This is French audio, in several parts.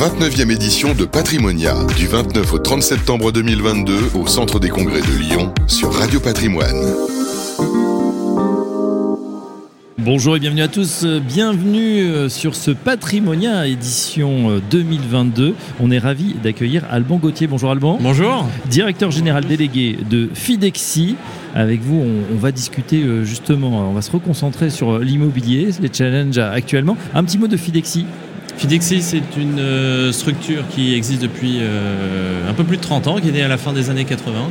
la 29e édition de Patrimonia, du 29 au 30 septembre 2022 au Centre des Congrès de Lyon sur Radio Patrimoine. Bonjour et bienvenue à tous. Bienvenue euh, sur ce Patrimonia édition 2022. Euh, On est ravi d'accueillir Alban Gauthier. Bonjour Alban. Bonjour. Directeur général délégué de Fidexi. Avec vous, on, on, va discuter euh, justement, on va se reconcentrer sur l'immobilier, les challenges actuellement. Un petit mot de Fidexi. Fidexi, c'est une structure qui existe depuis un peu plus de 30 ans, qui est née à la fin des années 80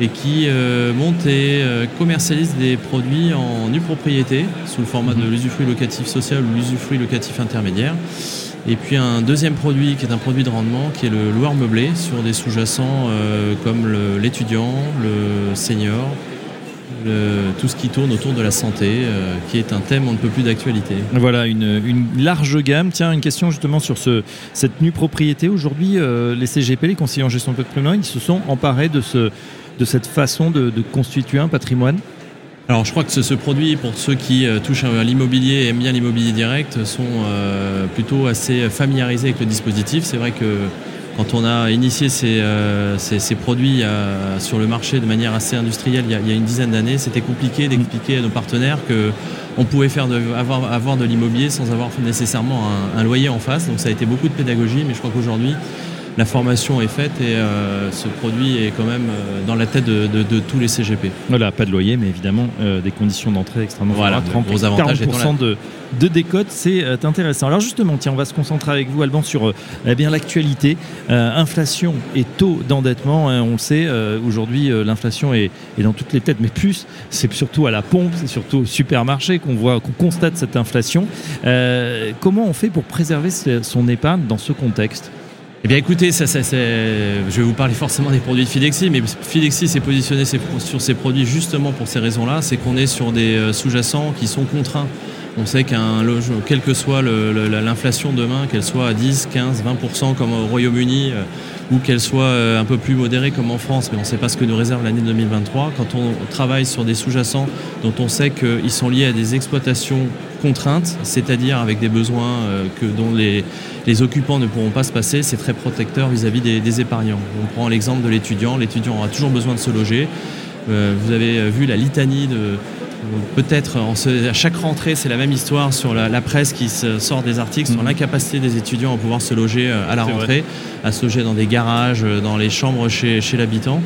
et qui euh, monte et euh, commercialise des produits en nue propriété sous le format de mhm. l'usufruit locatif social ou l'usufruit locatif intermédiaire. Et puis un deuxième produit qui est un produit de rendement qui est le loueur meublé sur des sous-jacents euh, comme l'étudiant, le, senior, le, tout ce qui tourne autour de la santé, euh, qui est un thème on ne peut plus d'actualité. Voilà, une, une, large gamme. Tiens, une question justement sur ce, cette nue propriété. Aujourd'hui, euh, les CGP, les conseillers en gestion de patrimoine, ils se sont emparés de ce de cette façon de, de constituer un patrimoine? Alors je crois que ce, ce, produit, pour ceux qui euh, touchent à l'immobilier et aiment bien l'immobilier direct, sont plutôt assez familiarisés avec le dispositif. C'est vrai que quand on a initié ces, euh, produits euh, sur le marché de manière assez industrielle il y a, une dizaine d'années, c'était compliqué d'expliquer à nos partenaires que on pouvait faire avoir de l'immobilier sans avoir nécessairement un, un loyer en face. Donc ça a été beaucoup de pédagogie, mais je crois qu'aujourd'hui la formation est faite et euh, ce produit est quand même euh, dans la tête de, de, de, tous les CGP. Voilà, pas de loyer, mais évidemment euh, des conditions d'entrée extrêmement voilà, 30, gros avantage 40% de, de décote, c'est euh, intéressant. Alors justement, tiens, on va se concentrer avec vous, Alban, sur eh bien l'actualité, inflation et taux d'endettement. Hein, on le sait, aujourd'hui, l'inflation est, est, dans toutes les têtes, mais plus, c'est surtout à la pompe, c'est surtout au supermarché qu'on voit, qu'on constate cette inflation. comment on fait pour préserver son épargne dans ce contexte? Eh bien écoutez, ça, je vais vous parler forcément des produits de Fidexi, mais Fidexi s'est positionné sur ces produits justement pour ces raisons-là, c'est qu'on est sur des euh, sous-jacents qui sont contraints. On sait qu'un logement, quelle que soit l'inflation demain, qu'elle soit à 10, 15, 20% comme au Royaume-Uni, euh, ou qu'elle soit euh, un peu plus modérée comme en France, mais on ne sait pas ce que nous réserve l'année 2023. Quand on travaille sur des sous-jacents dont on sait qu'ils sont liés à des exploitations contraintes, c'est-à-dire avec des besoins que, dont les, occupants ne pourront pas se passer, c'est très protecteur vis-à-vis des, des, épargnants. On prend l'exemple de l'étudiant, l'étudiant aura toujours besoin de se loger. Euh, vous avez vu la litanie de, peut-être à chaque rentrée, c'est la même histoire sur la, la, presse qui se sort des articles sur mhm. l'incapacité des étudiants à pouvoir se loger euh, à la rentrée, à se loger dans des garages, euh, dans les chambres chez, chez l'habitant.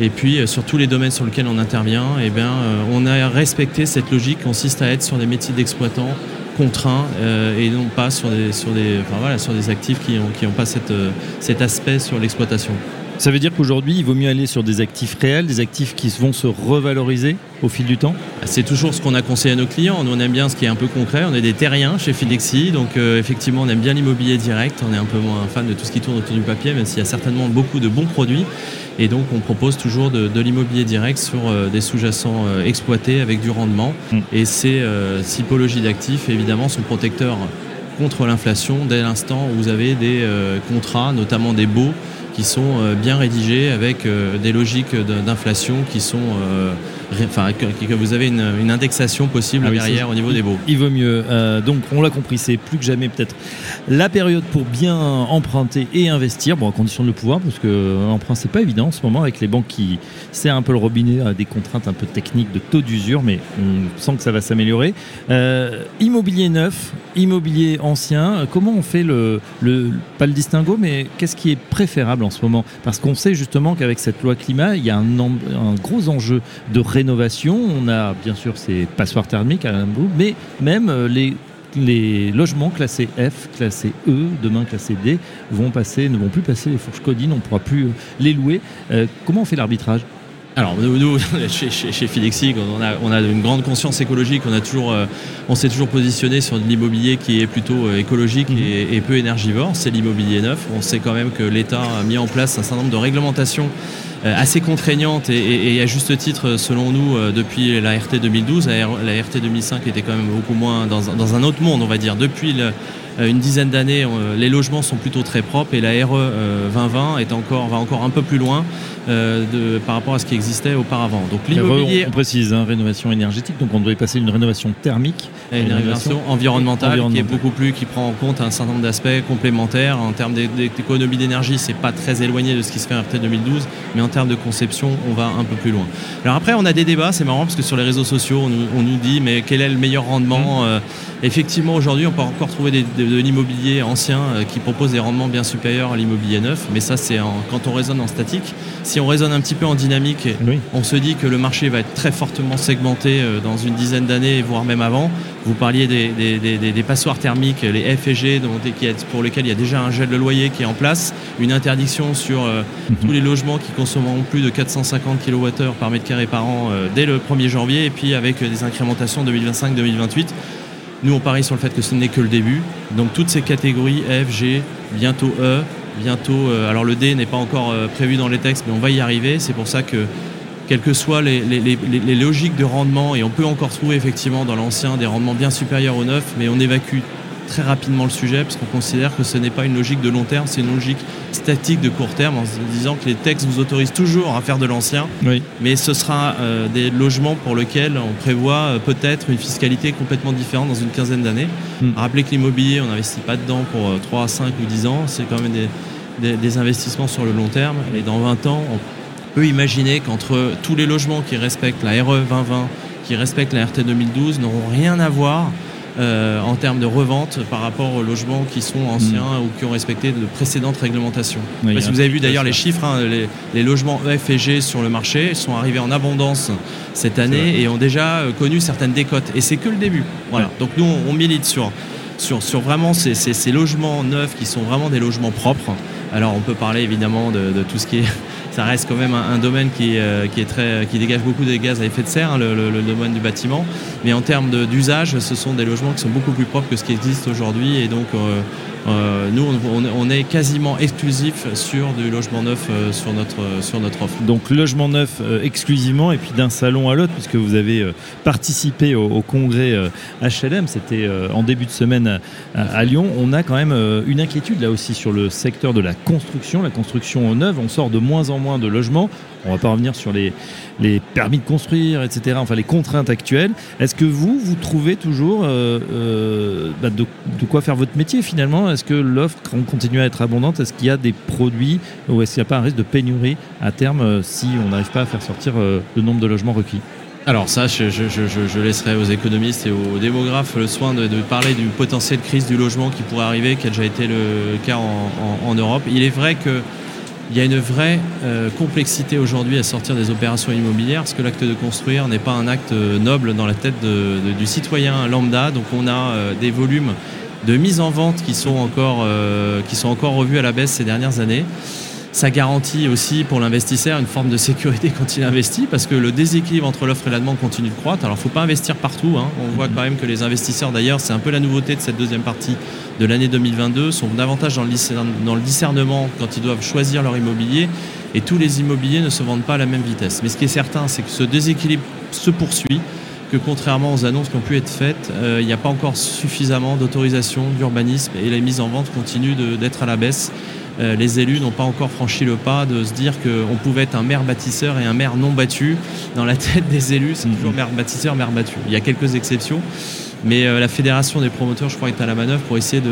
Et puis sur tous les domaines sur lesquels on intervient, eh bien, on a respecté cette logique qui consiste à être sur des métiers d'exploitant contraints euh, et non pas sur des, sur des, enfin voilà, sur des actifs qui n'ont qui ont pas cette, euh, cet aspect sur l'exploitation. Ça veut dire qu'aujourd'hui, il vaut mieux aller sur des actifs réels, des actifs qui vont se revaloriser au fil du temps? C'est toujours ce qu'on a conseillé à nos clients. Nous, on aime bien ce qui est un peu concret. On est des terriens chez Fidexi, donc euh, effectivement, on aime bien l'immobilier direct. On est un peu moins fan de tout ce qui tourne autour du papier, même s'il y a certainement beaucoup de bons produits. Et donc, on propose toujours de, de l'immobilier direct sur euh, des sous-jacents euh, exploités avec du rendement. Mm. Et ces typologies d'actifs, évidemment, sont protecteurs contre l'inflation dès l'instant où vous avez des contrats, notamment des baux, qui sont euh, bien rédigés avec euh, des logiques d'inflation qui sont enfin que, que, vous avez une, une indexation possible ah oui, derrière au niveau des baux. Il vaut mieux. Euh, donc on l'a compris, c'est plus que jamais peut-être la période pour bien emprunter et investir, bon à condition de le pouvoir, parce que l'emprunt c'est pas évident en ce moment avec les banques qui serrent un peu le robinet à des contraintes un peu techniques de taux d'usure, mais on sent que ça va s'améliorer. Euh, immobilier neuf, immobilier ancien, comment on fait le, le pas le distinguo, mais qu'est-ce qui est préférable en ce moment? Parce qu'on sait justement qu'avec cette loi climat, il y a un, un gros enjeu de rénovation. On a bien sûr ces passoires thermiques à Limbourg, mais même euh, les logements classés F, classés E, demain classés D, vont passer, ne vont plus passer les fourches codines, on ne pourra plus les louer. Euh, comment on fait l'arbitrage? Alors nous, nous chez, chez, chez, on a, on a une grande conscience écologique, on a toujours, euh, on s'est toujours positionné sur de l'immobilier qui est plutôt euh, écologique mmh. et, et, peu énergivore. C'est l'immobilier neuf. On sait quand même que l'État a mis en place un certain nombre de réglementations euh, assez contraignante et, et, et, à juste titre selon nous depuis la RT 2012. La, RT 2005 était quand même beaucoup moins dans, dans, un autre monde, on va dire. Depuis le, une dizaine d'années, les logements sont plutôt très propres et la RE 2020 est encore, va encore un peu plus loin de, par rapport à ce qui existait auparavant. Donc l'immobilier... On, précise, hein, rénovation énergétique, donc on devrait passer une rénovation thermique. Et une rénovation environnementale, qui est beaucoup plus, qui prend en compte un certain nombre d'aspects complémentaires. En termes d'économie d'énergie, c'est pas très éloigné de ce qui se fait après 2012, mais en termes de conception, on va un peu plus loin. Alors après, on a des débats, c'est marrant parce que sur les réseaux sociaux, on nous, dit mais quel est le meilleur rendement mmh. euh, Effectivement, aujourd'hui, on peut encore trouver de, l'immobilier ancien euh, qui propose des rendements bien supérieurs à l'immobilier neuf, mais ça, c'est quand on raisonne en statique. Si on raisonne un petit peu en dynamique, on se dit que le marché va être très fortement segmenté euh, dans une dizaine d'années, voire même avant. Vous parliez des, passoires thermiques, les F et G, pour lesquels il y a déjà un gel de loyer qui est en place, une interdiction sur mmh. tous les logements qui consommeront plus de 450 kWh par mètre carré par an dès le 1er janvier, et puis avec des incrémentations 2025-2028. Nous, on parie sur le fait que ce n'est que le début. Donc toutes ces catégories F, G, bientôt E, bientôt. Euh, alors le D n'est pas encore euh, prévu dans les textes, mais on va y arriver. C'est pour ça que, quelles que soient les, logiques de rendement, et on peut encore trouver effectivement dans l'ancien des rendements bien supérieurs au neuf, mais on évacue très rapidement le sujet parce qu'on considère que ce n'est pas une logique de long terme, c'est une logique statique de court terme en se disant que les textes vous autorisent toujours à faire de l'ancien, mais ce sera euh, des logements pour lesquels on prévoit euh, peut-être une fiscalité complètement différente dans une quinzaine d'années. Hmm. Rappelez que l'immobilier, on n'investit pas dedans pour 3, euh, 5 ou 10 ans, c'est quand même des, des, investissements sur le long terme et dans 20 ans, on peut imaginer qu'entre tous les logements qui respectent la RE 2020, qui respectent la RT 2012, n'auront rien à voir euh, en termes de revente par rapport aux logements qui sont anciens mm. ou qui ont respecté de précédentes réglementations. si vous avez vu d'ailleurs les chiffres, hein, les, logements F et G sur le marché sont arrivés en abondance cette année et ont déjà euh, connu certaines décotes. Et c'est que le début. Voilà. Donc nous, on, milite sur, sur, sur vraiment ces, ces, logements neufs qui sont vraiment des logements propres. Alors on peut parler évidemment de, de tout ce qui est ça reste quand même un, domaine qui, euh, qui dégage beaucoup de gaz à effet de serre, hein, le, domaine du bâtiment. Mais en termes d'usage, ce sont des logements qui sont beaucoup plus propres que ce qui existe aujourd'hui. Et donc, euh, euh, nous, on, est quasiment exclusif sur du logement neuf euh, sur, notre, sur notre offre. Donc logement neuf euh, exclusivement et puis d'un salon à l'autre, puisque vous avez participé au, congrès HLM, c'était en début de semaine à, Lyon. On a quand même une inquiétude là aussi sur le secteur de la construction, la construction neuve. On sort de moins en moins de logements. On va pas revenir sur les, les permis de construire, etc. Enfin, les contraintes actuelles. Est-ce que vous, vous trouvez toujours euh, euh, bah, de, quoi faire votre métier finalement? Est-ce que l'offre continue à être abondante? Est-ce qu'il y a des produits ou est-ce qu'il n'y a pas un risque de pénurie à terme euh, si on n'arrive pas à faire sortir le nombre de logements requis? Alors ça, je, laisserai aux économistes et aux démographes le soin de, parler d'une potentielle crise du logement qui pourrait arriver, qui a déjà été le cas en Europe. Il est vrai que il y a une vraie euh, complexité aujourd'hui à sortir des opérations immobilières parce que l'acte de construire n'est pas un acte euh, noble dans la tête du citoyen lambda. Donc on a euh, des volumes de mise en vente qui sont encore, qui sont encore revus à la baisse ces dernières années ça garantit aussi pour l'investisseur une forme de sécurité quand il investit parce que le déséquilibre entre l'offre et la demande continue de croître. Alors, il ne faut pas investir partout. Hein. On voit quand même que les investisseurs, d'ailleurs, c'est un peu la nouveauté de cette deuxième partie de l'année 2022, sont davantage dans le discernement quand ils doivent choisir leur immobilier. Et tous les immobiliers ne se vendent pas à la même vitesse. Mais ce qui est certain, c'est que ce déséquilibre se poursuit que contrairement aux annonces qui ont pu être faites, euh, il n'y a pas encore suffisamment d'autorisation d'urbanisme et la mise en vente continue d'être à la baisse. Euh, les élus n'ont pas encore franchi le pas de se dire qu'on pouvait être un maire bâtisseur et un maire non battu. Dans la tête des élus, c'est toujours mhm. maire bâtisseur, maire battu. Il y a quelques exceptions. Mais euh, la fédération des promoteurs, je crois, est à la manœuvre pour essayer de,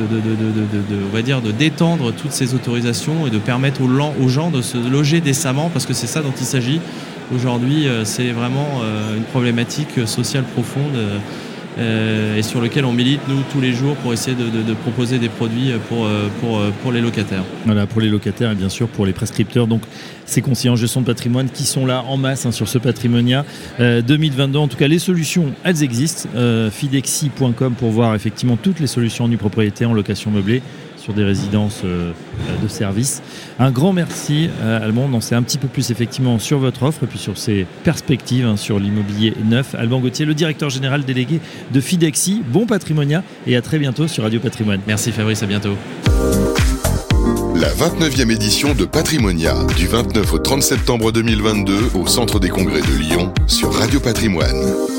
va dire, de détendre toutes ces autorisations et de permettre aux, gens de se loger décemment, parce que c'est ça dont il s'agit. Aujourd'hui, euh, c'est vraiment une problématique sociale profonde euh, et sur lequel on milite, nous, tous les jours pour essayer de, proposer des produits pour, euh, pour, euh, pour, les locataires. Voilà, pour les locataires et bien sûr pour les prescripteurs. Donc, ces conseillers en gestion de patrimoine qui sont là en masse hein, sur ce patrimonia 2022. En tout cas, les solutions, elles existent. fidexi.com pour voir effectivement toutes les solutions nue propriété, en location meublée sur des résidences euh, de service. Un grand merci euh, Alban, on en sait un petit peu plus effectivement sur votre offre et puis sur ses perspectives hein, sur l'immobilier neuf. Alban Gauthier, le directeur général délégué de Fidexi. Bon patrimonia et à très bientôt sur Radio Patrimoine. Merci Fabrice, à bientôt. La 29e édition de Patrimonia, du 29 au 30 septembre 2022 au Centre des Congrès de Lyon sur Radio Patrimoine.